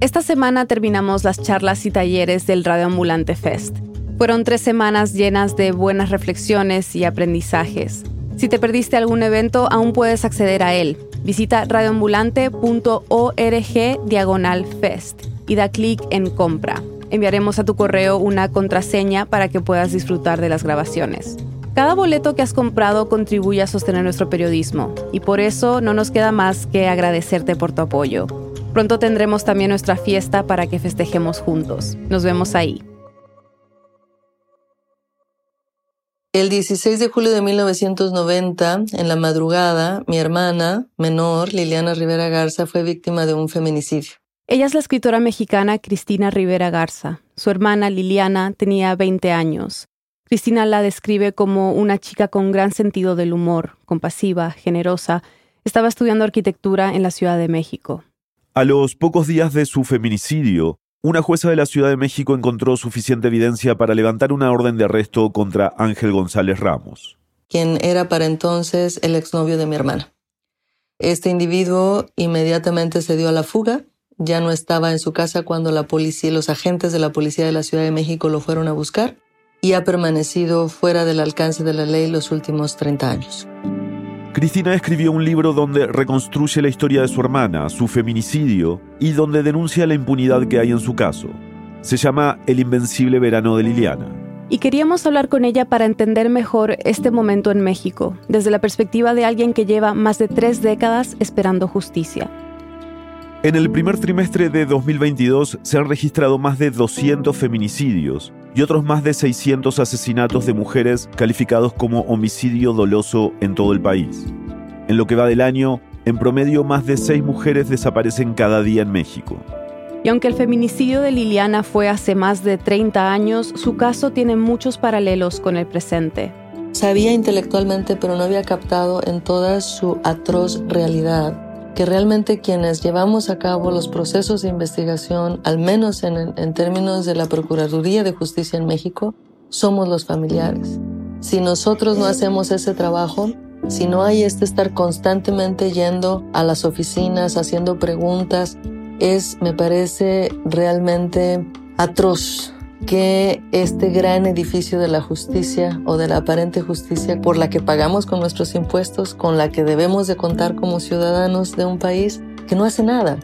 Esta semana terminamos las charlas y talleres del Radio Ambulante Fest. Fueron tres semanas llenas de buenas reflexiones y aprendizajes. Si te perdiste algún evento, aún puedes acceder a él. Visita radioambulante.org diagonal fest y da clic en compra. Enviaremos a tu correo una contraseña para que puedas disfrutar de las grabaciones. Cada boleto que has comprado contribuye a sostener nuestro periodismo y por eso no nos queda más que agradecerte por tu apoyo. Pronto tendremos también nuestra fiesta para que festejemos juntos. Nos vemos ahí. El 16 de julio de 1990, en la madrugada, mi hermana menor, Liliana Rivera Garza, fue víctima de un feminicidio. Ella es la escritora mexicana Cristina Rivera Garza. Su hermana Liliana tenía 20 años. Cristina la describe como una chica con gran sentido del humor, compasiva, generosa. Estaba estudiando arquitectura en la Ciudad de México. A los pocos días de su feminicidio, una jueza de la Ciudad de México encontró suficiente evidencia para levantar una orden de arresto contra Ángel González Ramos, quien era para entonces el exnovio de mi hermana. Este individuo inmediatamente se dio a la fuga ya no estaba en su casa cuando la policía, los agentes de la policía de la Ciudad de México lo fueron a buscar y ha permanecido fuera del alcance de la ley los últimos 30 años. Cristina escribió un libro donde reconstruye la historia de su hermana, su feminicidio y donde denuncia la impunidad que hay en su caso. Se llama El invencible verano de Liliana. Y queríamos hablar con ella para entender mejor este momento en México, desde la perspectiva de alguien que lleva más de tres décadas esperando justicia. En el primer trimestre de 2022 se han registrado más de 200 feminicidios y otros más de 600 asesinatos de mujeres calificados como homicidio doloso en todo el país. En lo que va del año, en promedio más de 6 mujeres desaparecen cada día en México. Y aunque el feminicidio de Liliana fue hace más de 30 años, su caso tiene muchos paralelos con el presente. Sabía intelectualmente, pero no había captado en toda su atroz realidad que realmente quienes llevamos a cabo los procesos de investigación, al menos en, términos de la Procuraduría de Justicia en México, somos los familiares. Si nosotros no hacemos ese trabajo, si no hay este estar constantemente yendo a las oficinas, haciendo preguntas, es, me parece, realmente atroz que este gran edificio de la justicia o de la aparente justicia por la que pagamos con nuestros impuestos, con la que debemos de contar como ciudadanos de un país, que no hace nada.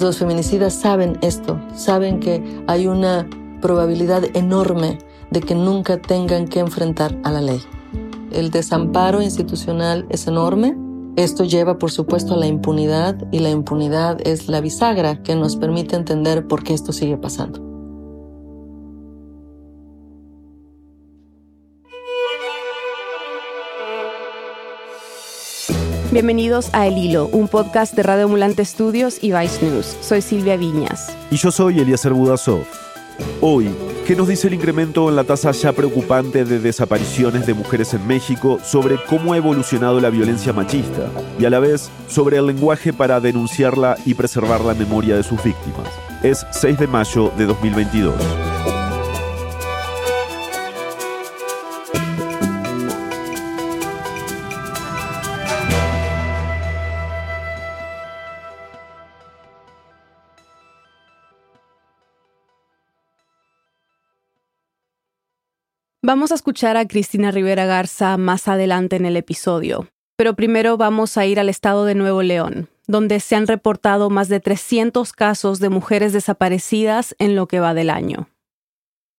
Los feminicidas saben esto, saben que hay una probabilidad enorme de que nunca tengan que enfrentar a la ley. El desamparo institucional es enorme. Esto lleva, por supuesto, a la impunidad y la impunidad es la bisagra que nos permite entender por qué esto sigue pasando. Bienvenidos a El Hilo, un podcast de Radio Ambulante Studios y Vice News. Soy Silvia Viñas. Y yo soy Eliezer Budasov. Hoy, ¿qué nos dice el incremento en la tasa ya preocupante de desapariciones de mujeres en México sobre cómo ha evolucionado la violencia machista y a la vez sobre el lenguaje para denunciarla y preservar la memoria de sus víctimas? Es 6 de mayo de 2022. Vamos a escuchar a Cristina Rivera Garza más adelante en el episodio, pero primero vamos a ir al estado de Nuevo León, donde se han reportado más de 300 casos de mujeres desaparecidas en lo que va del año.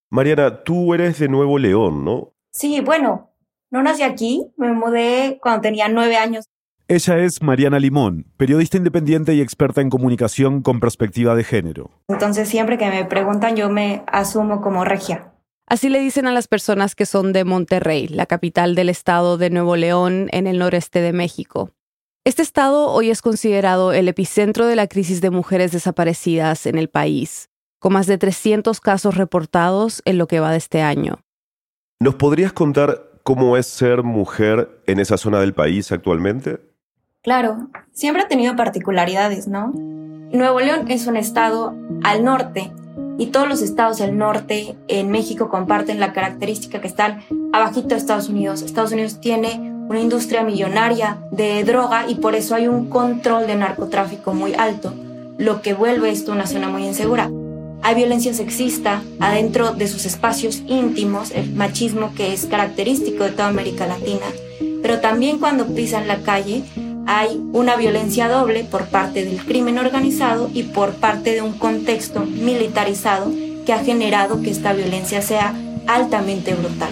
Mariana, tú eres de Nuevo León, ¿no? Sí, bueno, no nací aquí, me mudé cuando tenía nueve años. Ella es Mariana Limón, periodista independiente y experta en comunicación con perspectiva de género. Entonces siempre que me preguntan yo me asumo como regia. Así le dicen a las personas que son de Monterrey, la capital del estado de Nuevo León, en el noreste de México. Este estado hoy es considerado el epicentro de la crisis de mujeres desaparecidas en el país, con más de 300 casos reportados en lo que va de este año. ¿Nos podrías contar cómo es ser mujer en esa zona del país actualmente? Claro, siempre ha tenido particularidades, ¿no? Nuevo León es un estado al norte y todos los estados del norte en México comparten la característica que están abajito de Estados Unidos. Estados Unidos tiene una industria millonaria de droga y por eso hay un control de narcotráfico muy alto. lo que vuelve esto una zona muy insegura. Hay violencia sexista adentro de sus espacios íntimos, el machismo que es característico de toda América Latina, pero también cuando pisan la calle hay una violencia doble por parte del crimen organizado y por parte de un contexto militarizado que ha generado que esta violencia sea altamente brutal.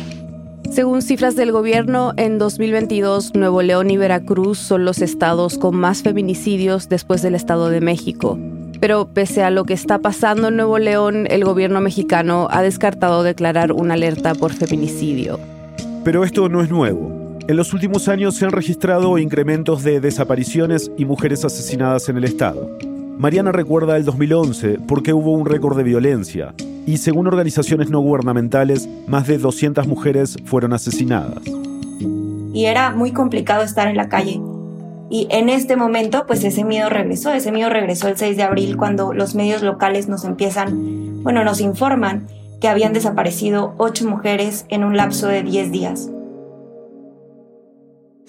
Según cifras del gobierno, en 2022 Nuevo León y Veracruz son los estados con más feminicidios después del Estado de México. Pero pese a lo que está pasando en Nuevo León, el gobierno mexicano ha descartado declarar una alerta por feminicidio. Pero esto no es nuevo. En los últimos años se han registrado incrementos de desapariciones y mujeres asesinadas en el Estado. Mariana recuerda el 2011 porque hubo un récord de violencia y según organizaciones no gubernamentales, más de 200 mujeres fueron asesinadas. Y era muy complicado estar en la calle. Y en este momento, pues ese miedo regresó. Ese miedo regresó el 6 de abril cuando los medios locales nos empiezan, bueno, nos informan que habían desaparecido ocho mujeres en un lapso de 10 días.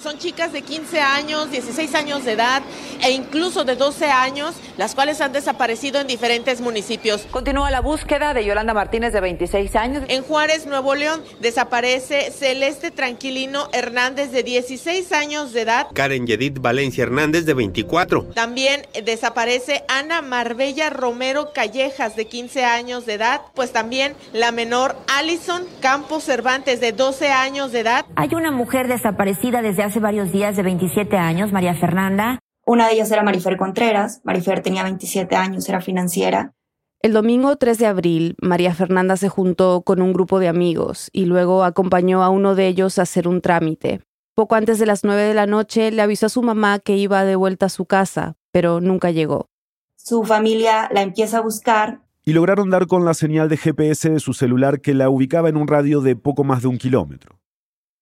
Son chicas de 15 años, 16 años de edad e incluso de 12 años, las cuales han desaparecido en diferentes municipios. Continúa la búsqueda de Yolanda Martínez de 26 años. En Juárez, Nuevo León, desaparece Celeste Tranquilino Hernández de 16 años de edad. Karen Yedid Valencia Hernández de 24. También desaparece Ana Marbella Romero Callejas de 15 años de edad. Pues también la menor Alison Campos Cervantes de 12 años de edad. Hay una mujer desaparecida desde hace hace varios días de 27 años, María Fernanda. Una de ellas era Marifer Contreras. Marifer tenía 27 años, era financiera. El domingo 3 de abril, María Fernanda se juntó con un grupo de amigos y luego acompañó a uno de ellos a hacer un trámite. Poco antes de las 9 de la noche le avisó a su mamá que iba de vuelta a su casa, pero nunca llegó. Su familia la empieza a buscar. Y lograron dar con la señal de GPS de su celular que la ubicaba en un radio de poco más de un kilómetro.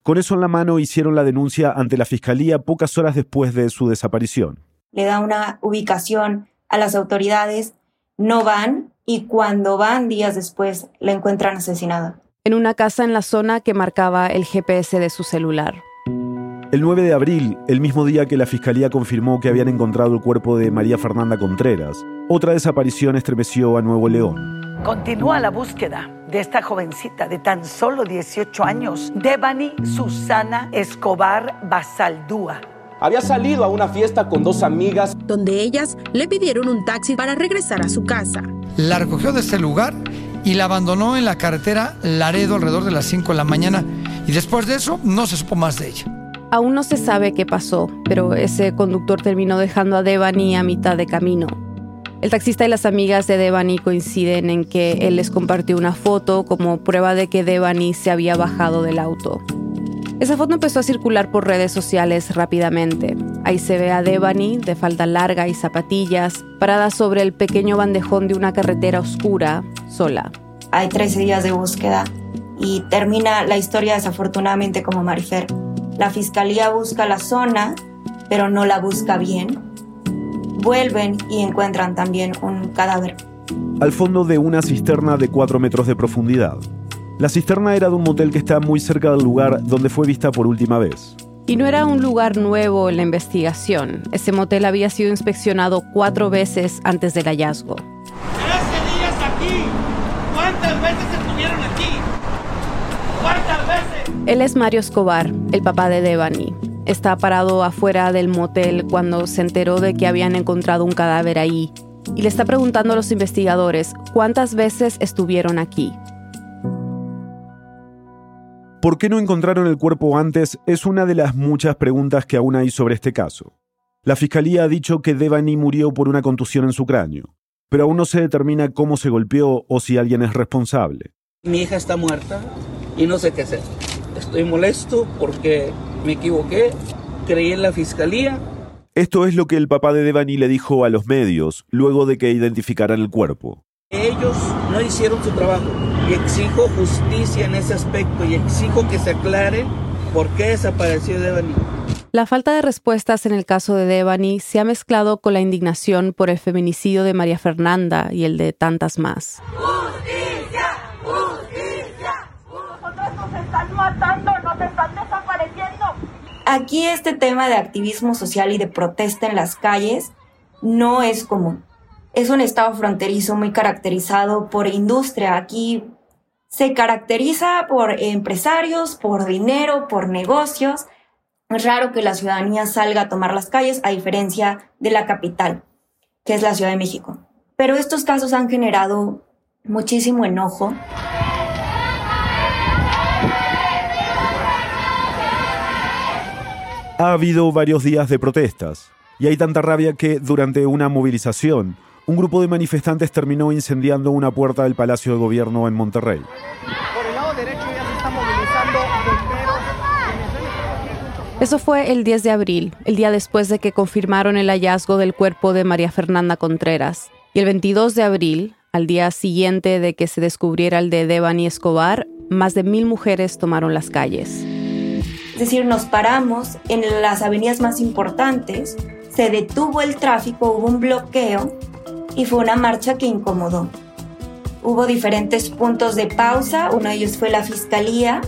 Con eso en la mano hicieron la denuncia ante la Fiscalía pocas horas después de su desaparición. Le da una ubicación a las autoridades, no van y cuando van días después la encuentran asesinada. En una casa en la zona que marcaba el GPS de su celular. El 9 de abril, el mismo día que la Fiscalía confirmó que habían encontrado el cuerpo de María Fernanda Contreras, otra desaparición estremeció a Nuevo León. Continúa la búsqueda de esta jovencita de tan solo 18 años, Devani Susana Escobar Basaldúa. Había salido a una fiesta con dos amigas. Donde ellas le pidieron un taxi para regresar a su casa. La recogió de este lugar y la abandonó en la carretera Laredo alrededor de las 5 de la mañana. Y después de eso no se supo más de ella. Aún no se sabe qué pasó, pero ese conductor terminó dejando a Devani a mitad de camino. El taxista y las amigas de Devani coinciden en que él les compartió una foto como prueba de que Devani se había bajado del auto. Esa foto empezó a circular por redes sociales rápidamente. Ahí se ve a Devani, de falda larga y zapatillas, parada sobre el pequeño bandejón de una carretera oscura, sola. Hay 13 días de búsqueda y termina la historia desafortunadamente como Marifer. La fiscalía busca la zona, pero no la busca bien vuelven y encuentran también un cadáver. Al fondo de una cisterna de 4 metros de profundidad. La cisterna era de un motel que está muy cerca del lugar donde fue vista por última vez. Y no era un lugar nuevo en la investigación. Ese motel había sido inspeccionado cuatro veces antes del hallazgo. ¡Trece días aquí! ¿Cuántas veces estuvieron aquí? ¿Cuántas veces? Él es Mario Escobar, el papá de Devani. Está parado afuera del motel cuando se enteró de que habían encontrado un cadáver ahí y le está preguntando a los investigadores cuántas veces estuvieron aquí. ¿Por qué no encontraron el cuerpo antes? Es una de las muchas preguntas que aún hay sobre este caso. La fiscalía ha dicho que Devani murió por una contusión en su cráneo, pero aún no se determina cómo se golpeó o si alguien es responsable. Mi hija está muerta y no sé qué hacer. Estoy molesto porque me equivoqué, creí en la fiscalía. Esto es lo que el papá de Devani le dijo a los medios luego de que identificaran el cuerpo. Ellos no hicieron su trabajo y exijo justicia en ese aspecto y exijo que se aclare por qué desapareció Devani. La falta de respuestas en el caso de Devani se ha mezclado con la indignación por el feminicidio de María Fernanda y el de tantas más. ¡Justicia! ¡Justicia! Nosotros nos están matando, nos están desapareciendo. Aquí este tema de activismo social y de protesta en las calles no es común. es un estado fronterizo muy caracterizado por industria. Aquí se caracteriza por empresarios, por dinero, por negocios. Es raro que la ciudadanía salga a tomar las calles, a diferencia de la capital, que es la Ciudad de México. Pero estos casos han generado muchísimo enojo. Ha habido varios días de protestas y hay tanta rabia que durante una movilización, un grupo de manifestantes terminó incendiando una puerta del Palacio de Gobierno en Monterrey. Por el lado derecho ya se está movilizando Eso fue el 10 de abril, el día después de que confirmaron el hallazgo del cuerpo de María Fernanda Contreras. Y el 22 de abril, al día siguiente de que se descubriera el de Devani Escobar, más de mil mujeres tomaron las calles. Decir, nos paramos en las avenidas más importantes, se detuvo el tráfico, hubo un bloqueo y fue una marcha que incomodó. Hubo diferentes puntos de pausa, uno de ellos fue la fiscalía,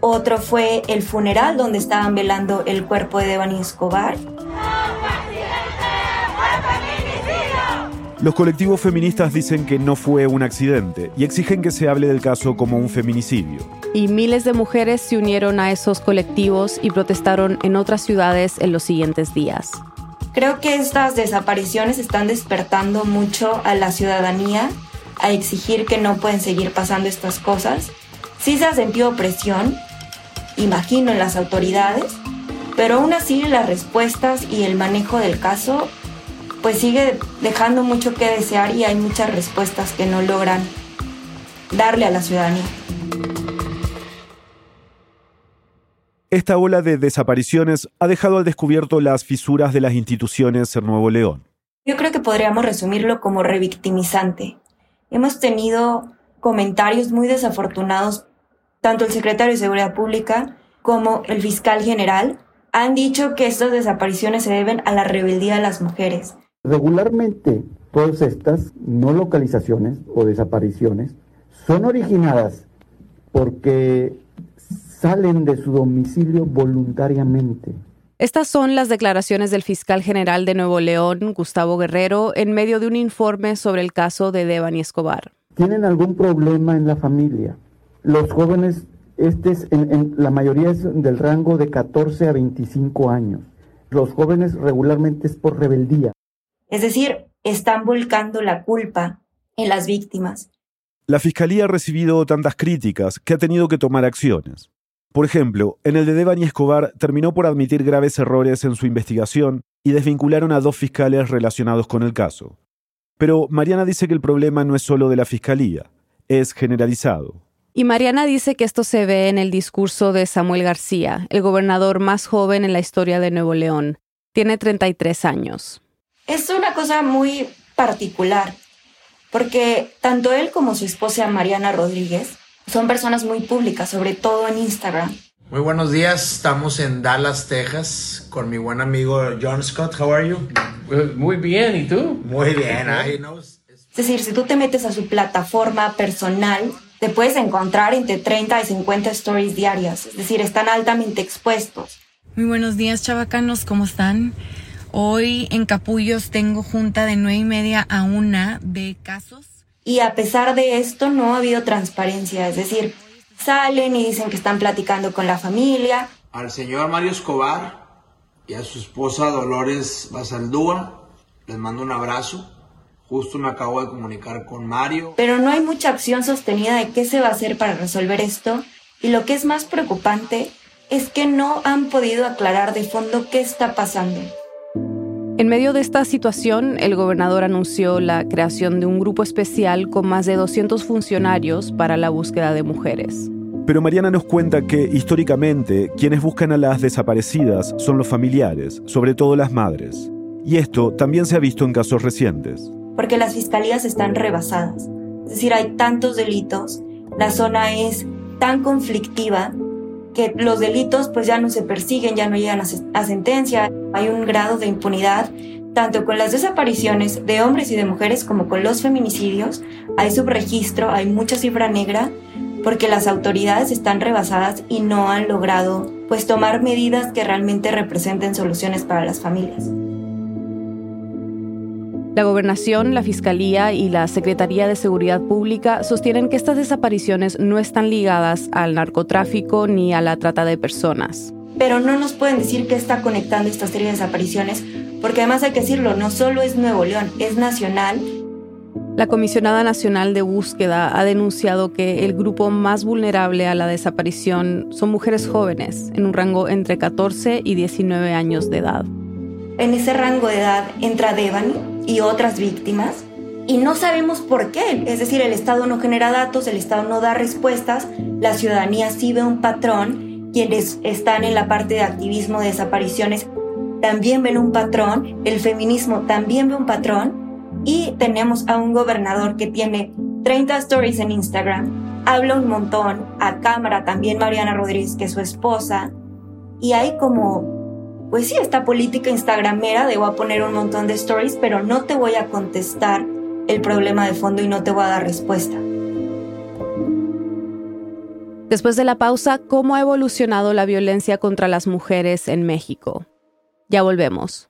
otro fue el funeral donde estaban velando el cuerpo de Devani Escobar. Los colectivos feministas dicen que no fue un accidente y exigen que se hable del caso como un feminicidio. Y miles de mujeres se unieron a esos colectivos y protestaron en otras ciudades en los siguientes días. Creo que estas desapariciones están despertando mucho a la ciudadanía a exigir que no pueden seguir pasando estas cosas. Sí se ha sentido presión, imagino, en las autoridades, pero aún así las respuestas y el manejo del caso pues sigue dejando mucho que desear y hay muchas respuestas que no logran darle a la ciudadanía. Esta ola de desapariciones ha dejado al descubierto las fisuras de las instituciones en Nuevo León. Yo creo que podríamos resumirlo como revictimizante. Hemos tenido comentarios muy desafortunados, tanto el secretario de Seguridad Pública como el fiscal general han dicho que estas desapariciones se deben a la rebeldía de las mujeres. Regularmente, todas estas no localizaciones o desapariciones son originadas porque salen de su domicilio voluntariamente. Estas son las declaraciones del fiscal general de Nuevo León, Gustavo Guerrero, en medio de un informe sobre el caso de Devani Escobar. ¿Tienen algún problema en la familia? Los jóvenes, este es en, la mayoría es del rango de 14 a 25 años. Los jóvenes regularmente es por rebeldía. Es decir, están volcando la culpa en las víctimas. La Fiscalía ha recibido tantas críticas que ha tenido que tomar acciones. Por ejemplo, en el de Devani Escobar terminó por admitir graves errores en su investigación y desvincularon a dos fiscales relacionados con el caso. Pero Mariana dice que el problema no es solo de la Fiscalía, es generalizado. Y Mariana dice que esto se ve en el discurso de Samuel García, el gobernador más joven en la historia de Nuevo León. Tiene 33 años es una cosa muy particular, porque tanto él como su esposa Mariana Rodríguez son personas muy públicas, sobre todo en Instagram. Muy buenos días, estamos en Dallas, Texas, con mi buen amigo John Scott. How are you? Muy bien, ¿y tú? Muy bien, Es decir, si tú te metes a su plataforma personal, te puedes encontrar entre 30 y 50 stories diarias, es decir, están altamente expuestos. Muy buenos días, chavacanos, ¿cómo están? Hoy en Capullos tengo junta de nueve y media a una de casos. Y a pesar de esto no ha habido transparencia, es decir, salen y dicen que están platicando con la familia. Al señor Mario Escobar y a su esposa Dolores Basaldúa les mando un abrazo. Justo me acabo de comunicar con Mario. Pero no hay mucha acción sostenida de qué se va a hacer para resolver esto. Y lo que es más preocupante es que no han podido aclarar de fondo qué está pasando. En medio de esta situación, el gobernador anunció la creación de un grupo especial con más de 200 funcionarios para la búsqueda de mujeres. Pero Mariana nos cuenta que históricamente quienes buscan a las desaparecidas son los familiares, sobre todo las madres. Y esto también se ha visto en casos recientes. Porque las fiscalías están rebasadas. Es decir, hay tantos delitos, la zona es tan conflictiva que los delitos pues ya no se persiguen, ya no llegan a, sentencia, hay un grado de impunidad tanto con las desapariciones de hombres y de mujeres como con los feminicidios, hay subregistro, hay mucha cifra negra, porque las autoridades están rebasadas y no han logrado pues tomar medidas que realmente representen soluciones para las familias. La gobernación, la fiscalía y la Secretaría de Seguridad Pública sostienen que estas desapariciones no están ligadas al narcotráfico ni a la trata de personas. Pero no nos pueden decir qué está conectando esta serie de desapariciones, porque además hay que decirlo, no solo es Nuevo León, es nacional. La Comisionada Nacional de Búsqueda ha denunciado que el grupo más vulnerable a la desaparición son mujeres jóvenes, en un rango entre 14 y 19 años de edad. En ese rango de edad entra Devani y otras víctimas y no sabemos por qué. Es decir, el Estado no genera datos, el Estado no da respuestas, la ciudadanía sí ve un patrón, quienes están en la parte de activismo de desapariciones también ven un patrón, el feminismo también ve un patrón y tenemos a un gobernador que tiene 30 stories en Instagram, habla un montón, a cámara también Mariana Rodríguez, que es su esposa, y hay como pues sí, esta política instagramera de voy a poner un montón de stories, pero no te voy a contestar el problema de fondo y no te voy a dar respuesta. Después de la pausa, ¿cómo ha evolucionado la violencia contra las mujeres en México? Ya volvemos.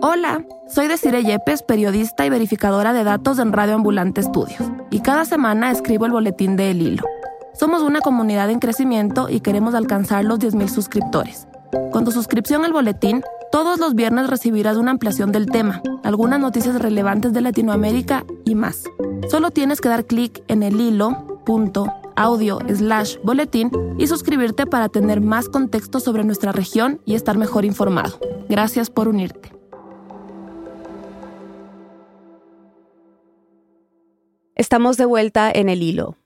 Hola, soy Desire Yepes, periodista y verificadora de datos en Radio Ambulante Estudios, y cada semana escribo el boletín de El Hilo. Somos una comunidad en crecimiento y queremos alcanzar los 10.000 suscriptores. Con tu suscripción al boletín, todos los viernes recibirás una ampliación del tema, algunas noticias relevantes de Latinoamérica y más. Solo tienes que dar clic en el hilo.audio slash boletín y suscribirte para tener más contexto sobre nuestra región y estar mejor informado. Gracias por unirte. Estamos de vuelta en el hilo.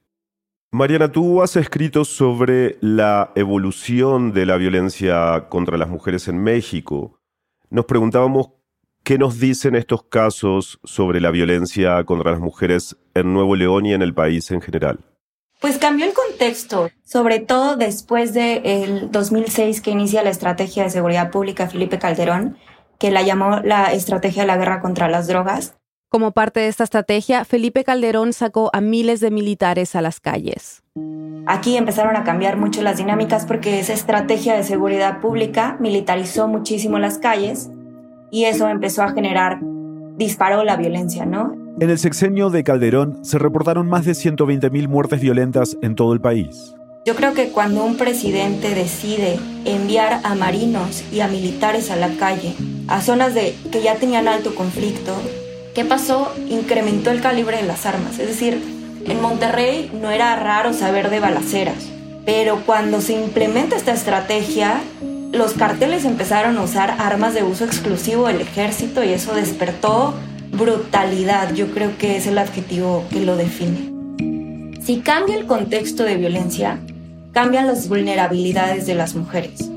Mariana, tú has escrito sobre la evolución de la violencia contra las mujeres en México. Nos preguntábamos qué nos dicen estos casos sobre la violencia contra las mujeres en Nuevo León y en el país en general. Pues cambió el contexto, sobre todo después del 2006 que inicia la estrategia de seguridad pública Felipe Calderón, que la llamó la estrategia de la guerra contra las drogas. Como parte de esta estrategia, Felipe Calderón sacó a miles de militares a las calles. Aquí empezaron a cambiar mucho las dinámicas porque esa estrategia de seguridad pública militarizó muchísimo las calles y eso empezó a generar, disparó la violencia, ¿no? En el sexenio de Calderón se reportaron más de 120.000 muertes violentas en todo el país. Yo creo que cuando un presidente decide enviar a marinos y a militares a la calle, a zonas de, que ya tenían alto conflicto, ¿Qué pasó? Incrementó el calibre de las armas. Es decir, en Monterrey no era raro saber de balaceras, pero cuando se implementa esta estrategia, los carteles empezaron a usar armas de uso exclusivo del ejército y eso despertó brutalidad. Yo creo que es el adjetivo que lo define. Si cambia el contexto de violencia, cambian las vulnerabilidades de las mujeres.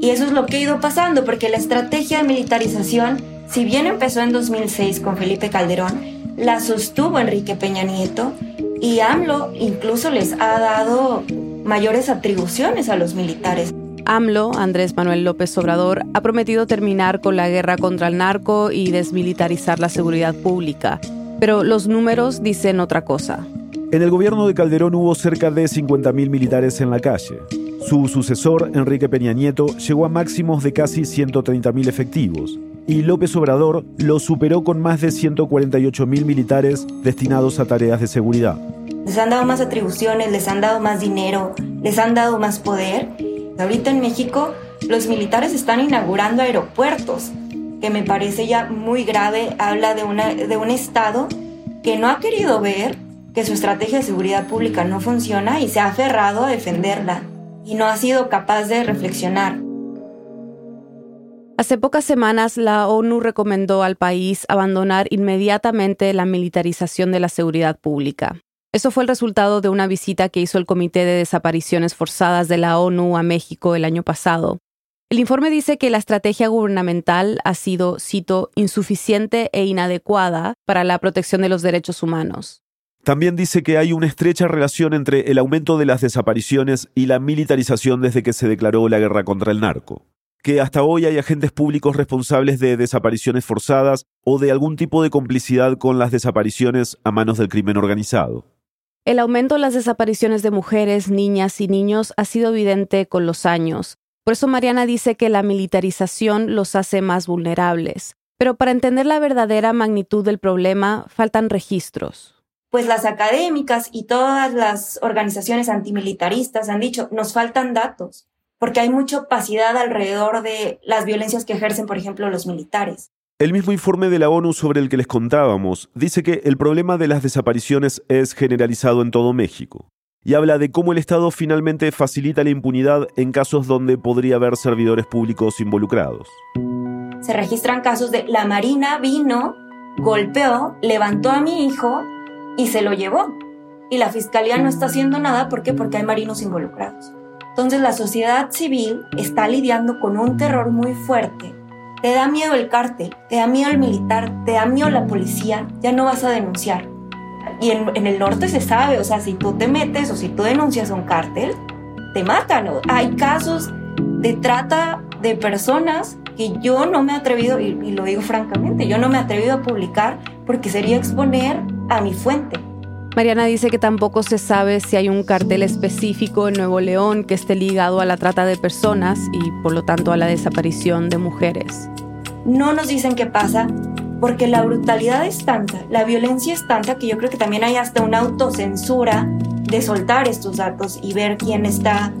Y eso es lo que ha ido pasando, porque la estrategia de militarización si bien empezó en 2006 con Felipe Calderón, la sostuvo Enrique Peña Nieto y AMLO incluso les ha dado mayores atribuciones a los militares. AMLO, Andrés Manuel López Obrador, ha prometido terminar con la guerra contra el narco y desmilitarizar la seguridad pública. Pero los números dicen otra cosa. En el gobierno de Calderón hubo cerca de 50.000 militares en la calle. Su sucesor, Enrique Peña Nieto, llegó a máximos de casi 130.000 efectivos y López Obrador lo superó con más de 148 mil militares destinados a tareas de seguridad. Les han dado más atribuciones, les han dado más dinero, les han dado más poder. Ahorita en México los militares están inaugurando aeropuertos, que me parece ya muy grave. Habla de, una, de un Estado que no ha querido ver que su estrategia de seguridad pública no funciona y se ha aferrado a defenderla y no ha sido capaz de reflexionar. Hace pocas semanas la ONU recomendó al país abandonar inmediatamente la militarización de la seguridad pública. Eso fue el resultado de una visita que hizo el Comité de Desapariciones Forzadas de la ONU a México el año pasado. El informe dice que la estrategia gubernamental ha sido, cito, insuficiente e inadecuada para la protección de los derechos humanos. También dice que hay una estrecha relación entre el aumento de las desapariciones y la militarización desde que se declaró la guerra contra el narco que hasta hoy hay agentes públicos responsables de desapariciones forzadas o de algún tipo de complicidad con las desapariciones a manos del crimen organizado. El aumento de las desapariciones de mujeres, niñas y niños ha sido evidente con los años. Por eso Mariana dice que la militarización los hace más vulnerables. Pero para entender la verdadera magnitud del problema, faltan registros. Pues las académicas y todas las organizaciones antimilitaristas han dicho, nos faltan datos, porque hay mucha opacidad alrededor de las violencias que ejercen, por ejemplo, los militares. El mismo informe de la ONU sobre el que les contábamos dice que el problema de las desapariciones es generalizado en todo México y habla de cómo el Estado finalmente facilita la impunidad en casos donde podría haber servidores públicos involucrados. Se registran casos de la Marina vino, golpeó, levantó a mi hijo y se lo llevó. Y la fiscalía no está haciendo nada ¿por qué? porque hay marinos involucrados. Entonces la sociedad civil está lidiando con un terror muy fuerte. Te da miedo el cártel, te da miedo el militar, te da miedo la policía, ya no vas a denunciar. Y en, el norte se sabe, o sea, si tú te metes o si tú denuncias un cártel, te matan. Hay casos de trata de personas que yo no me he atrevido, y, y, lo digo francamente, yo no me he atrevido a publicar porque sería exponer a mi fuente. Mariana dice que tampoco se sabe si hay un cartel específico en Nuevo León que esté ligado a la trata de personas y por lo tanto a la desaparición de mujeres. No nos dicen qué pasa porque la brutalidad es tanta, la violencia es tanta que yo creo que también hay hasta una autocensura de soltar estos datos y ver quién está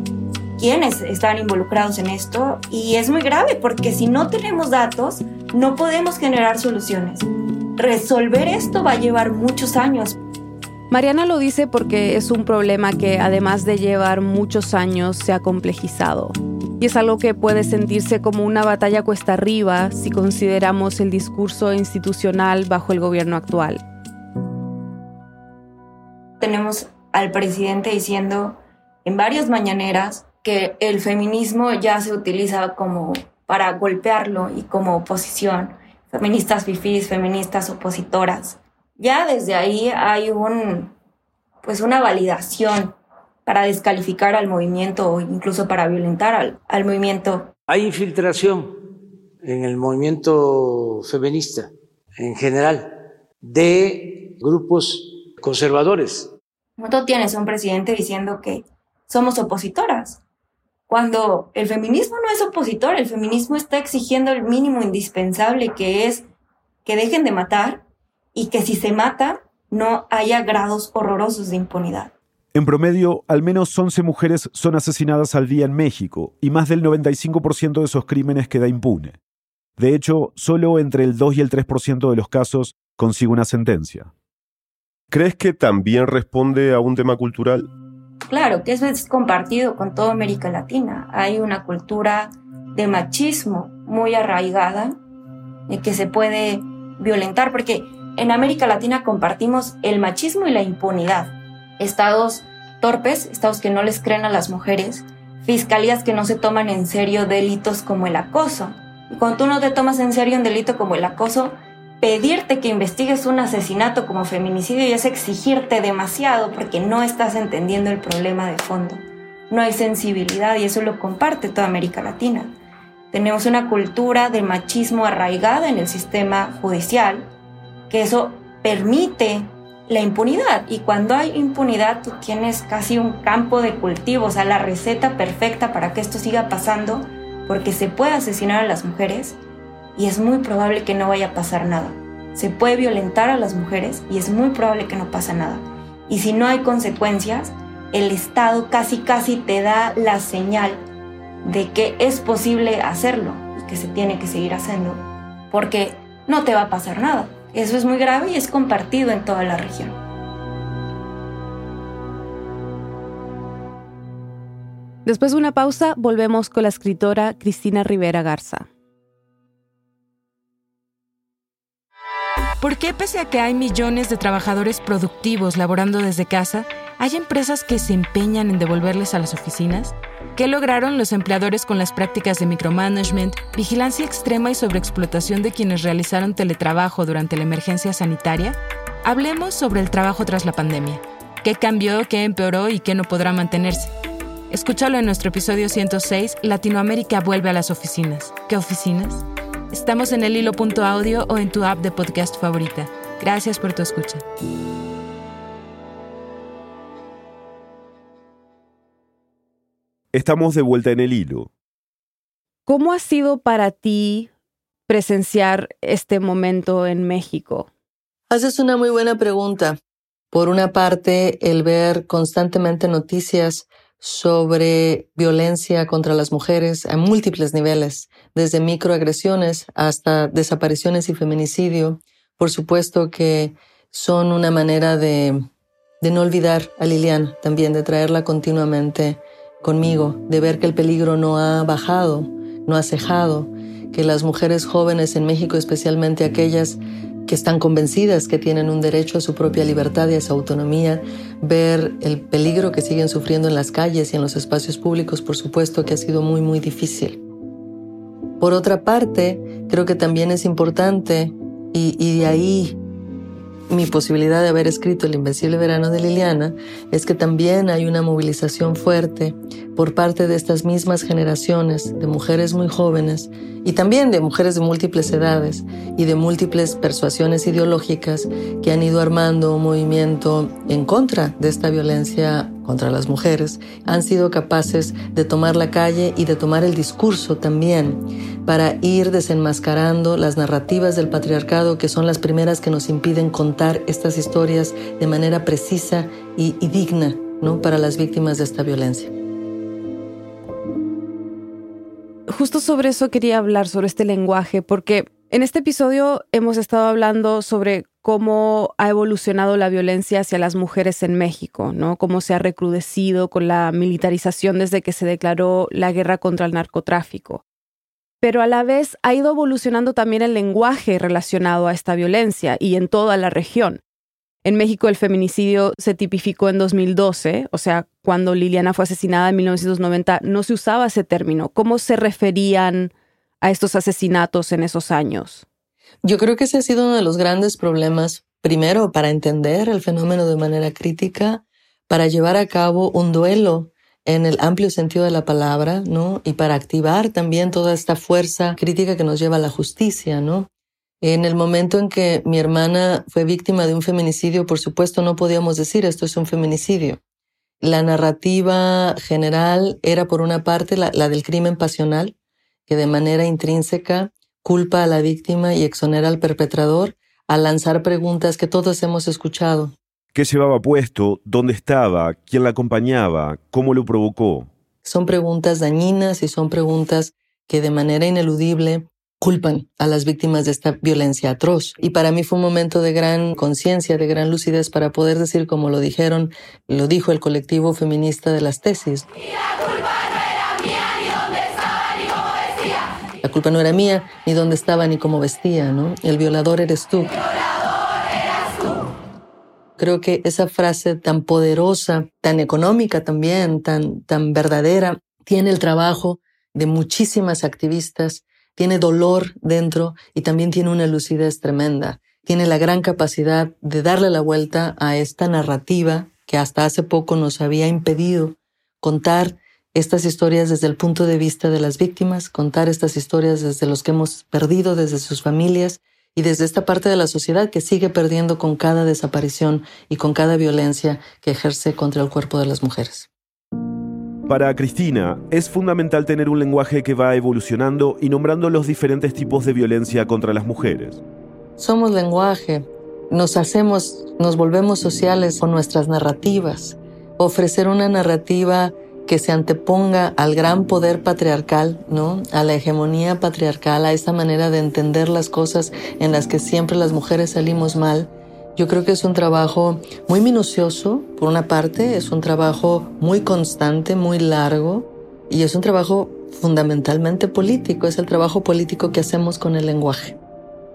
quiénes están involucrados en esto y es muy grave porque si no tenemos datos no podemos generar soluciones. Resolver esto va a llevar muchos años. Mariana lo dice porque es un problema que además de llevar muchos años se ha complejizado. Y es algo que puede sentirse como una batalla cuesta arriba si consideramos el discurso institucional bajo el gobierno actual. Tenemos al presidente diciendo en varias mañaneras que el feminismo ya se utiliza como para golpearlo y como oposición. Feministas fifís, feministas opositoras. Ya desde ahí hay un, pues una validación para descalificar al movimiento o incluso para violentar al, al movimiento. Hay infiltración en el movimiento feminista en general de grupos conservadores. No tienes un presidente diciendo que somos opositoras, cuando el feminismo no es opositor, el feminismo está exigiendo el mínimo indispensable que es que dejen de matar y que si se mata no haya grados horrorosos de impunidad. En promedio, al menos 11 mujeres son asesinadas al día en México y más del 95% de esos crímenes queda impune. De hecho, solo entre el 2 y el 3% de los casos consigue una sentencia. ¿Crees que también responde a un tema cultural? Claro, que eso es compartido con toda América Latina. Hay una cultura de machismo muy arraigada y que se puede violentar, porque en América Latina compartimos el machismo y la impunidad. Estados torpes, estados que no les creen a las mujeres, fiscalías que no se toman en serio delitos como el acoso. Y cuando tú no te tomas en serio un delito como el acoso, pedirte que investigues un asesinato como feminicidio es exigirte demasiado porque no estás entendiendo el problema de fondo. No hay sensibilidad y eso lo comparte toda América Latina. Tenemos una cultura de machismo arraigada en el sistema judicial, que eso permite la impunidad. Y cuando hay impunidad, tú tienes casi un campo de cultivo, o sea, la receta perfecta para que esto siga pasando, porque se puede asesinar a las mujeres y es muy probable que no vaya a pasar nada. Se puede violentar a las mujeres y es muy probable que no pase nada. Y si no hay consecuencias, el Estado casi casi te da la señal de que es posible hacerlo y que se tiene que seguir haciendo, porque no te va a pasar nada. Eso es muy grave y es compartido en toda la región. Después de una pausa, volvemos con la escritora Cristina Rivera Garza. ¿Por qué pese a que hay millones de trabajadores productivos laborando desde casa, hay empresas que se empeñan en devolverles a las oficinas? ¿Qué lograron los empleadores con las prácticas de micromanagement, vigilancia extrema y sobreexplotación de quienes realizaron teletrabajo durante la emergencia sanitaria? Hablemos sobre el trabajo tras la pandemia. ¿Qué cambió, qué empeoró y qué no podrá mantenerse? Escúchalo en nuestro episodio 106, Latinoamérica vuelve a las oficinas. ¿Qué oficinas? Estamos en el hilo.audio o en tu app de podcast favorita. Gracias por tu escucha. Estamos de vuelta en el hilo. ¿Cómo ha sido para ti presenciar este momento en México? Haces una muy buena pregunta. Por una parte, el ver constantemente noticias sobre violencia contra las mujeres a múltiples niveles, desde microagresiones hasta desapariciones y feminicidio, por supuesto que son una manera de, de no olvidar a Liliana, también de traerla continuamente conmigo, de ver que el peligro no ha bajado, no ha cejado, que las mujeres jóvenes en México, especialmente aquellas que están convencidas que tienen un derecho a su propia libertad y a su autonomía, ver el peligro que siguen sufriendo en las calles y en los espacios públicos, por supuesto que ha sido muy, muy difícil. Por otra parte, creo que también es importante, y, y de ahí mi posibilidad de haber escrito El Invencible Verano de Liliana es que también hay una movilización fuerte por parte de estas mismas generaciones de mujeres muy jóvenes y también de mujeres de múltiples edades y de múltiples persuasiones ideológicas que han ido armando un movimiento en contra de esta violencia contra las mujeres, han sido capaces de tomar la calle y de tomar el discurso también para ir desenmascarando las narrativas del patriarcado que son las primeras que nos impiden contar estas historias de manera precisa y, digna ¿no? para las víctimas de esta violencia. Justo sobre eso quería hablar, sobre este lenguaje, porque en este episodio hemos estado hablando sobre cómo ha evolucionado la violencia hacia las mujeres en México, ¿no? Cómo se ha recrudecido con la militarización desde que se declaró la guerra contra el narcotráfico. Pero a la vez ha ido evolucionando también el lenguaje relacionado a esta violencia y en toda la región. En México el feminicidio se tipificó en 2012, o sea, cuando Liliana fue asesinada en 1990, no se usaba ese término. ¿Cómo se referían a estos asesinatos en esos años? Yo creo que ese ha sido uno de los grandes problemas, primero, para entender el fenómeno de manera crítica, para llevar a cabo un duelo en el amplio sentido de la palabra, ¿no? Y para activar también toda esta fuerza crítica que nos lleva a la justicia, ¿no? En el momento en que mi hermana fue víctima de un feminicidio, por supuesto no podíamos decir esto es un feminicidio. La narrativa general era por una parte la, la del crimen pasional, que de manera intrínseca culpa a la víctima y exonera al perpetrador al lanzar preguntas que todos hemos escuchado. ¿Qué llevaba puesto? ¿Dónde estaba? ¿Quién la acompañaba? ¿Cómo lo provocó? Son preguntas dañinas y son preguntas que de manera ineludible culpan a las víctimas de esta violencia atroz. Y para mí fue un momento de gran conciencia, de gran lucidez para poder decir, como lo dijeron, lo dijo el colectivo feminista de las tesis. La culpa no era mía, ni dónde estaba, ni cómo vestía, ¿no? El violador eres tú. Creo que esa frase tan poderosa, tan económica también, tan, tan verdadera, tiene el trabajo de muchísimas activistas tiene dolor dentro y también tiene una lucidez tremenda. Tiene la gran capacidad de darle la vuelta a esta narrativa que hasta hace poco nos había impedido contar estas historias desde el punto de vista de las víctimas, contar estas historias desde los que hemos perdido, desde sus familias y desde esta parte de la sociedad que sigue perdiendo con cada desaparición y con cada violencia que ejerce contra el cuerpo de las mujeres. Para Cristina, es fundamental tener un lenguaje que va evolucionando y nombrando los diferentes tipos de violencia contra las mujeres. Somos lenguaje, nos hacemos, nos volvemos sociales con nuestras narrativas. Ofrecer una narrativa que se anteponga al gran poder patriarcal, ¿no? A la hegemonía patriarcal, a esta manera de entender las cosas en las que siempre las mujeres salimos mal yo creo que es un trabajo muy minucioso, por una parte, es un trabajo muy constante, muy largo, y es un trabajo fundamentalmente político, es el trabajo político que hacemos con el lenguaje.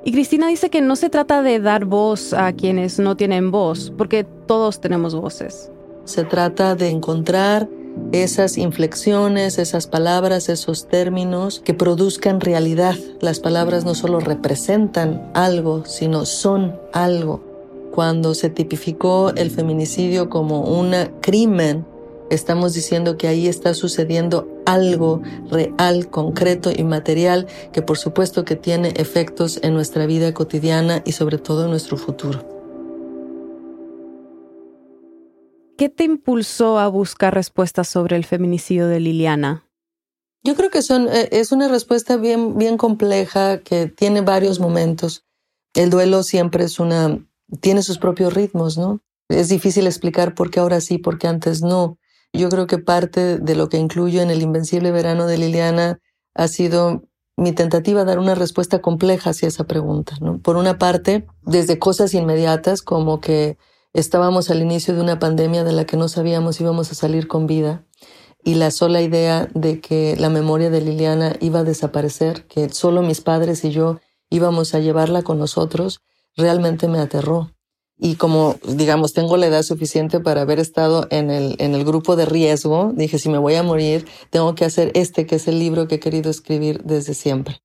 Y Cristina dice que no se trata de dar voz a quienes no tienen voz, porque todos tenemos voces. Se trata de encontrar esas inflexiones, esas palabras, esos términos que produzcan realidad. Las palabras no solo representan algo, sino son algo cuando se tipificó el feminicidio como un crimen, estamos diciendo que ahí está sucediendo algo real, concreto y material que por supuesto que tiene efectos en nuestra vida cotidiana y sobre todo en nuestro futuro. ¿Qué te impulsó a buscar respuestas sobre el feminicidio de Liliana? Yo creo que eh, es una respuesta bien, bien compleja que tiene varios momentos. El duelo siempre es una, tiene sus propios ritmos, ¿no? Es difícil explicar por qué ahora sí, por qué antes no. Yo creo que parte de lo que incluyo en el Invencible Verano de Liliana ha sido mi tentativa de dar una respuesta compleja hacia esa pregunta. ¿no? Por una parte, desde cosas inmediatas como que estábamos al inicio de una pandemia de la que no sabíamos si íbamos a salir con vida y la sola idea de que la memoria de Liliana iba a desaparecer, que solo mis padres y yo íbamos a llevarla con nosotros, realmente me aterró. Y como, digamos, tengo la edad suficiente para haber estado en el, en el grupo de riesgo, dije, si me voy a morir, tengo que hacer este, que es el libro que he querido escribir desde siempre.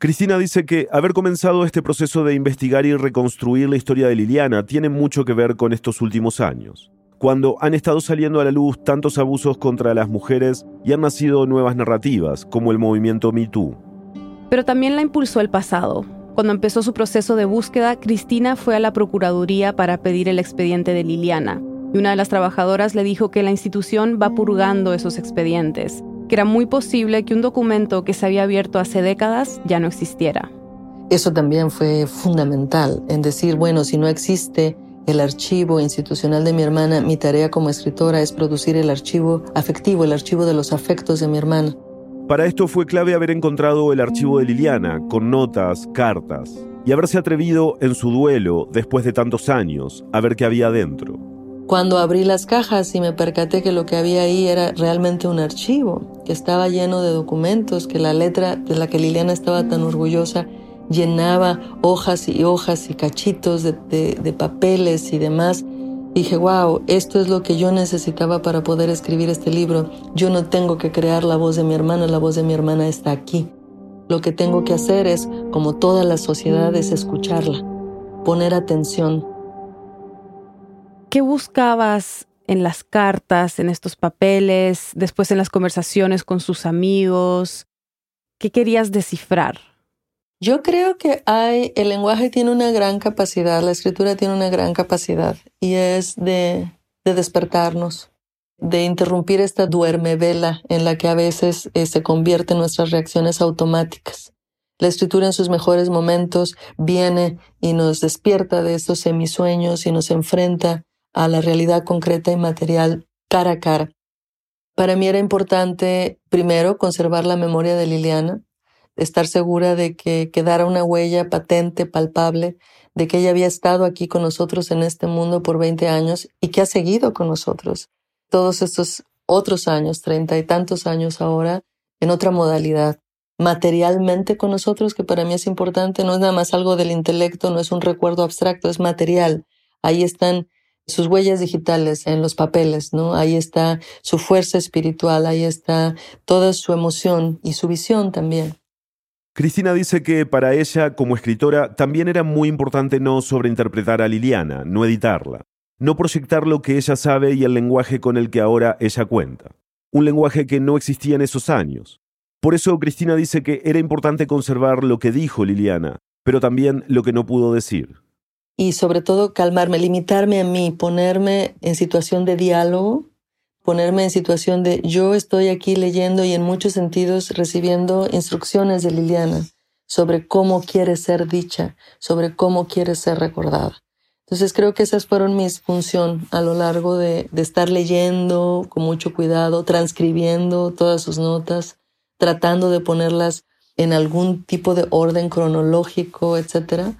Cristina dice que haber comenzado este proceso de investigar y reconstruir la historia de Liliana tiene mucho que ver con estos últimos años, cuando han estado saliendo a la luz tantos abusos contra las mujeres y han nacido nuevas narrativas, como el movimiento Me Too. Pero también la impulsó el pasado, cuando empezó su proceso de búsqueda, Cristina fue a la Procuraduría para pedir el expediente de Liliana, y una de las trabajadoras le dijo que la institución va purgando esos expedientes, que era muy posible que un documento que se había abierto hace décadas ya no existiera. Eso también fue fundamental en decir, bueno, si no existe el archivo institucional de mi hermana, mi tarea como escritora es producir el archivo afectivo, el archivo de los afectos de mi hermana. Para esto fue clave haber encontrado el archivo de Liliana, con notas, cartas, y haberse atrevido en su duelo, después de tantos años, a ver qué había dentro. Cuando abrí las cajas y me percaté que lo que había ahí era realmente un archivo, que estaba lleno de documentos, que la letra de la que Liliana estaba tan orgullosa llenaba hojas y hojas y cachitos de, papeles y demás, Dije, wow, esto es lo que yo necesitaba para poder escribir este libro. Yo no tengo que crear la voz de mi hermana, la voz de mi hermana está aquí. Lo que tengo que hacer es, como toda la sociedad, es escucharla, poner atención. ¿Qué buscabas en las cartas, en estos papeles, después en las conversaciones con sus amigos? ¿Qué querías descifrar? Yo creo que hay, el lenguaje tiene una gran capacidad, la escritura tiene una gran capacidad y es de, de despertarnos, de interrumpir esta duerme vela en la que a veces eh, se convierten nuestras reacciones automáticas. La escritura en sus mejores momentos viene y nos despierta de estos semisueños y nos enfrenta a la realidad concreta y material cara a cara. Para mí era importante, primero, conservar la memoria de Liliana, estar segura de que quedara una huella patente, palpable, de que ella había estado aquí con nosotros en este mundo por 20 años y que ha seguido con nosotros todos estos otros años, treinta y tantos años ahora, en otra modalidad, materialmente con nosotros, que para mí es importante, no es nada más algo del intelecto, no es un recuerdo abstracto, es material. Ahí están sus huellas digitales en los papeles, ¿no? Ahí está su fuerza espiritual, ahí está toda su emoción y su visión también. Cristina dice que para ella, como escritora, también era muy importante no sobreinterpretar a Liliana, no editarla, no proyectar lo que ella sabe y el lenguaje con el que ahora ella cuenta. Un lenguaje que no existía en esos años. Por eso Cristina dice que era importante conservar lo que dijo Liliana, pero también lo que no pudo decir. Y sobre todo calmarme, limitarme a mí, ponerme en situación de diálogo ponerme en situación de yo estoy aquí leyendo y en muchos sentidos recibiendo instrucciones de Liliana sobre cómo quiere ser dicha, sobre cómo quiere ser recordada. Entonces creo que esas fueron mis función a lo largo de, de estar leyendo con mucho cuidado, transcribiendo todas sus notas, tratando de ponerlas en algún tipo de orden cronológico, etcétera,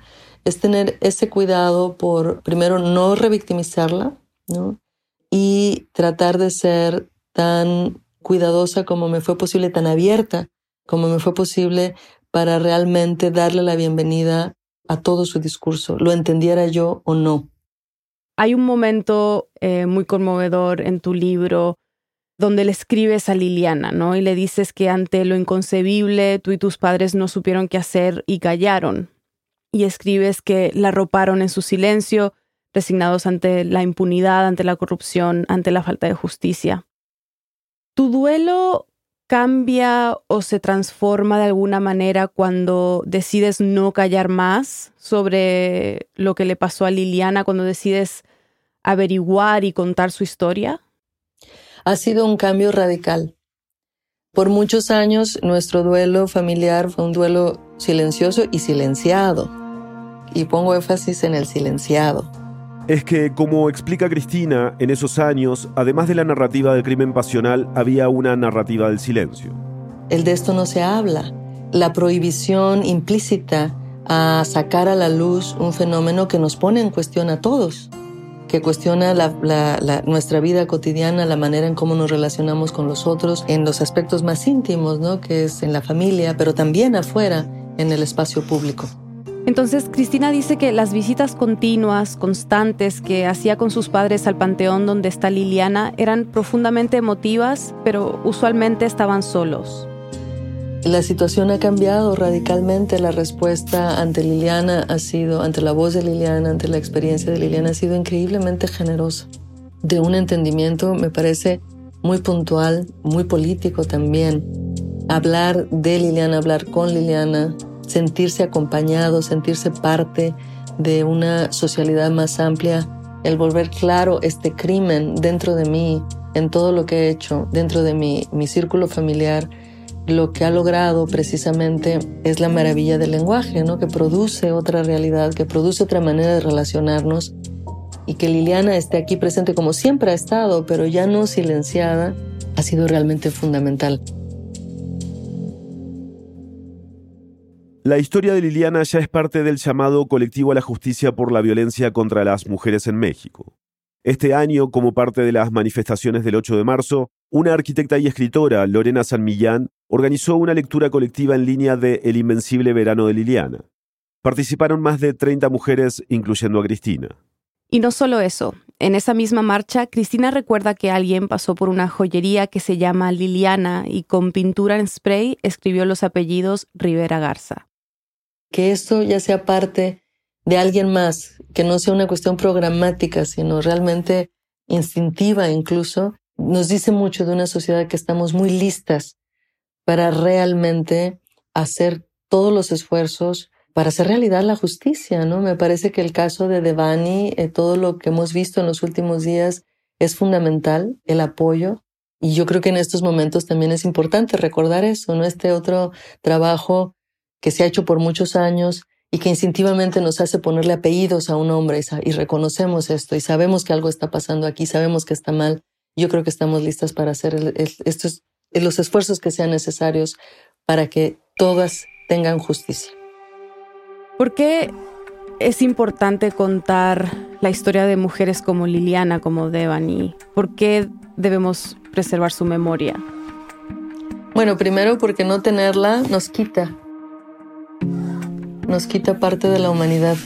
es tener ese cuidado por, primero, no revictimizarla, ¿no? y tratar de ser tan cuidadosa como me fue posible, tan abierta como me fue posible para realmente darle la bienvenida a todo su discurso, lo entendiera yo o no. Hay un momento eh, muy conmovedor en tu libro donde le escribes a Liliana, ¿no? Y le dices que ante lo inconcebible tú y tus padres no supieron qué hacer y callaron. Y escribes que la arroparon en su silencio, resignados ante la impunidad, ante la corrupción, ante la falta de justicia. ¿Tu duelo cambia o se transforma de alguna manera cuando decides no callar más sobre lo que le pasó a Liliana, cuando decides averiguar y contar su historia? Ha sido un cambio radical. Por muchos años nuestro duelo familiar fue un duelo silencioso y silenciado. Y pongo énfasis en el silenciado. Es que, como explica Cristina, en esos años, además de la narrativa del crimen pasional, había una narrativa del silencio. El de esto no se habla. La prohibición implícita a sacar a la luz un fenómeno que nos pone en cuestión a todos, que cuestiona nuestra vida cotidiana, la manera en cómo nos relacionamos con los otros, en los aspectos más íntimos, ¿no? que es en la familia, pero también afuera, en el espacio público. Entonces, Cristina dice que las visitas continuas, constantes que hacía con sus padres al panteón donde está Liliana eran profundamente emotivas, pero usualmente estaban solos. La situación ha cambiado radicalmente. La respuesta ante Liliana ha sido, ante la voz de Liliana, ante la experiencia de Liliana, ha sido increíblemente generosa. De un entendimiento, me parece, muy puntual, muy político también. Hablar de Liliana, hablar con Liliana, sentirse acompañado, sentirse parte de una socialidad más amplia, el volver claro este crimen dentro de mí, en todo lo que he hecho, dentro de mi, mi círculo familiar, lo que ha logrado precisamente es la maravilla del lenguaje, ¿no? que produce otra realidad, que produce otra manera de relacionarnos y que Liliana esté aquí presente como siempre ha estado, pero ya no silenciada, ha sido realmente fundamental. La historia de Liliana ya es parte del llamado colectivo a la justicia por la violencia contra las mujeres en México. Este año, como parte de las manifestaciones del 8 de marzo, una arquitecta y escritora, Lorena San Millán, organizó una lectura colectiva en línea de El Invencible Verano de Liliana. Participaron más de 30 mujeres, incluyendo a Cristina. Y no solo eso, en esa misma marcha, Cristina recuerda que alguien pasó por una joyería que se llama Liliana y con pintura en spray escribió los apellidos Rivera Garza. Que esto ya sea parte de alguien más, que no sea una cuestión programática, sino realmente instintiva incluso, nos dice mucho de una sociedad que estamos muy listas para realmente hacer todos los esfuerzos para hacer realidad la justicia, ¿no? Me parece que el caso de Devani, eh, todo lo que hemos visto en los últimos días es fundamental, el apoyo. Y yo creo que en estos momentos también es importante recordar eso, ¿no? Este otro trabajo que se ha hecho por muchos años y que instintivamente nos hace ponerle apellidos a un hombre y, reconocemos esto y sabemos que algo está pasando aquí, sabemos que está mal. Yo creo que estamos listas para hacer estos, los esfuerzos que sean necesarios para que todas tengan justicia. ¿Por qué es importante contar la historia de mujeres como Liliana, como Devani? ¿Por qué debemos preservar su memoria? Bueno, primero porque no tenerla nos quita nos quita parte de la humanidad,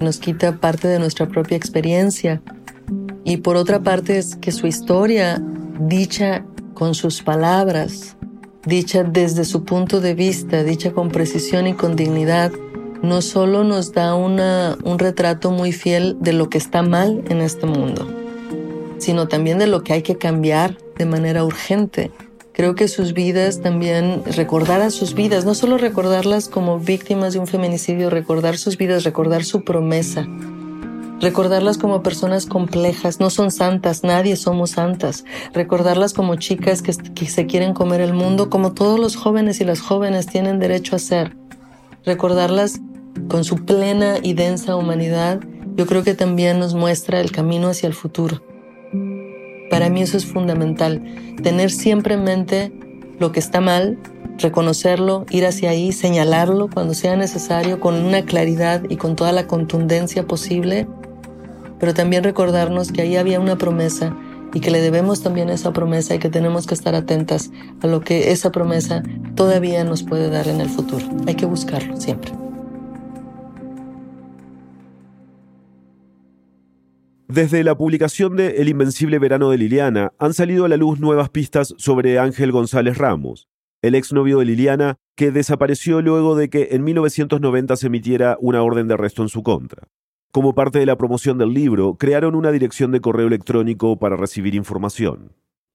nos quita parte de nuestra propia experiencia. Y por otra parte es que su historia, dicha con sus palabras, dicha desde su punto de vista, dicha con precisión y con dignidad, no solo nos da una, un retrato muy fiel de lo que está mal en este mundo, sino también de lo que hay que cambiar de manera urgente. Creo que sus vidas también, recordar a sus vidas, no solo recordarlas como víctimas de un feminicidio, recordar sus vidas, recordar su promesa, recordarlas como personas complejas, no son santas, nadie somos santas, recordarlas como chicas que, que, se quieren comer el mundo, como todos los jóvenes y las jóvenes tienen derecho a ser, recordarlas con su plena y densa humanidad, yo creo que también nos muestra el camino hacia el futuro. Para mí eso es fundamental, tener siempre en mente lo que está mal, reconocerlo, ir hacia ahí, señalarlo cuando sea necesario con una claridad y con toda la contundencia posible, pero también recordarnos que ahí había una promesa y que le debemos también esa promesa y que tenemos que estar atentas a lo que esa promesa todavía nos puede dar en el futuro. Hay que buscarlo siempre. Desde la publicación de El Invencible Verano de Liliana han salido a la luz nuevas pistas sobre Ángel González Ramos, el exnovio de Liliana, que desapareció luego de que en 1990 se emitiera una orden de arresto en su contra. Como parte de la promoción del libro, crearon una dirección de correo electrónico para recibir información.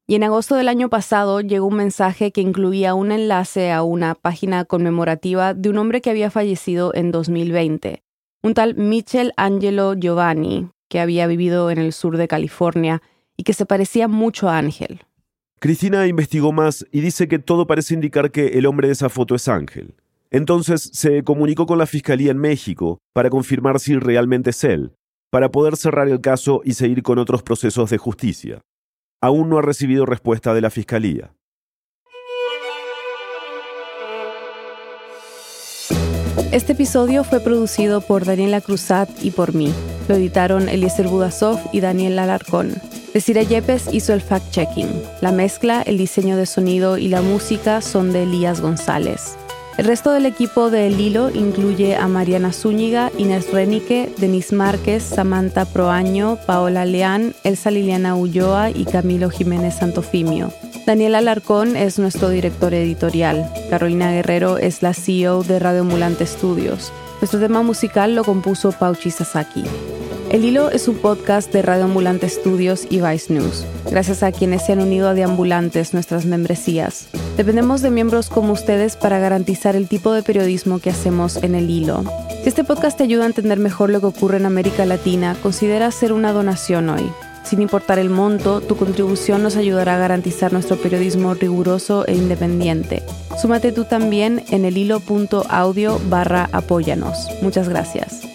Y en agosto del año pasado llegó un mensaje que incluía un enlace a una página conmemorativa de un hombre que había fallecido en 2020, un tal Michel Angelo Giovanni, que había vivido en el sur de California y que se parecía mucho a Ángel. Cristina investigó más y dice que todo parece indicar que el hombre de esa foto es Ángel. Entonces se comunicó con la Fiscalía en México para confirmar si realmente es él, para poder cerrar el caso y seguir con otros procesos de justicia. Aún no ha recibido respuesta de la Fiscalía. Este episodio fue producido por Daniela Cruzat y por mí. Lo editaron Eliezer Budasov y Daniel Alarcón. Desiree Yepes hizo el fact-checking. La mezcla, el diseño de sonido y la música son de Elías González. El resto del equipo de El Hilo incluye a Mariana Zúñiga, Inés Renique, Denise Márquez, Samantha Proaño, Paola Leán, Elsa Liliana Ulloa y Camilo Jiménez Santofimio. Daniel Alarcón es nuestro director editorial. Carolina Guerrero es la CEO de Radio Ambulante Studios. Nuestro tema musical lo compuso Pauchi Sasaki. El Hilo es un podcast de Radio Ambulante Studios y Vice News. Gracias a quienes se han unido a Deambulantes, nuestras membresías. Dependemos de miembros como ustedes para garantizar el tipo de periodismo que hacemos en El Hilo. Si este podcast te ayuda a entender mejor lo que ocurre en América Latina, considera hacer una donación hoy. Sin importar el monto, tu contribución nos ayudará a garantizar nuestro periodismo riguroso e independiente. Súmate tú también en el hilo.audio barra apóyanos. Muchas gracias.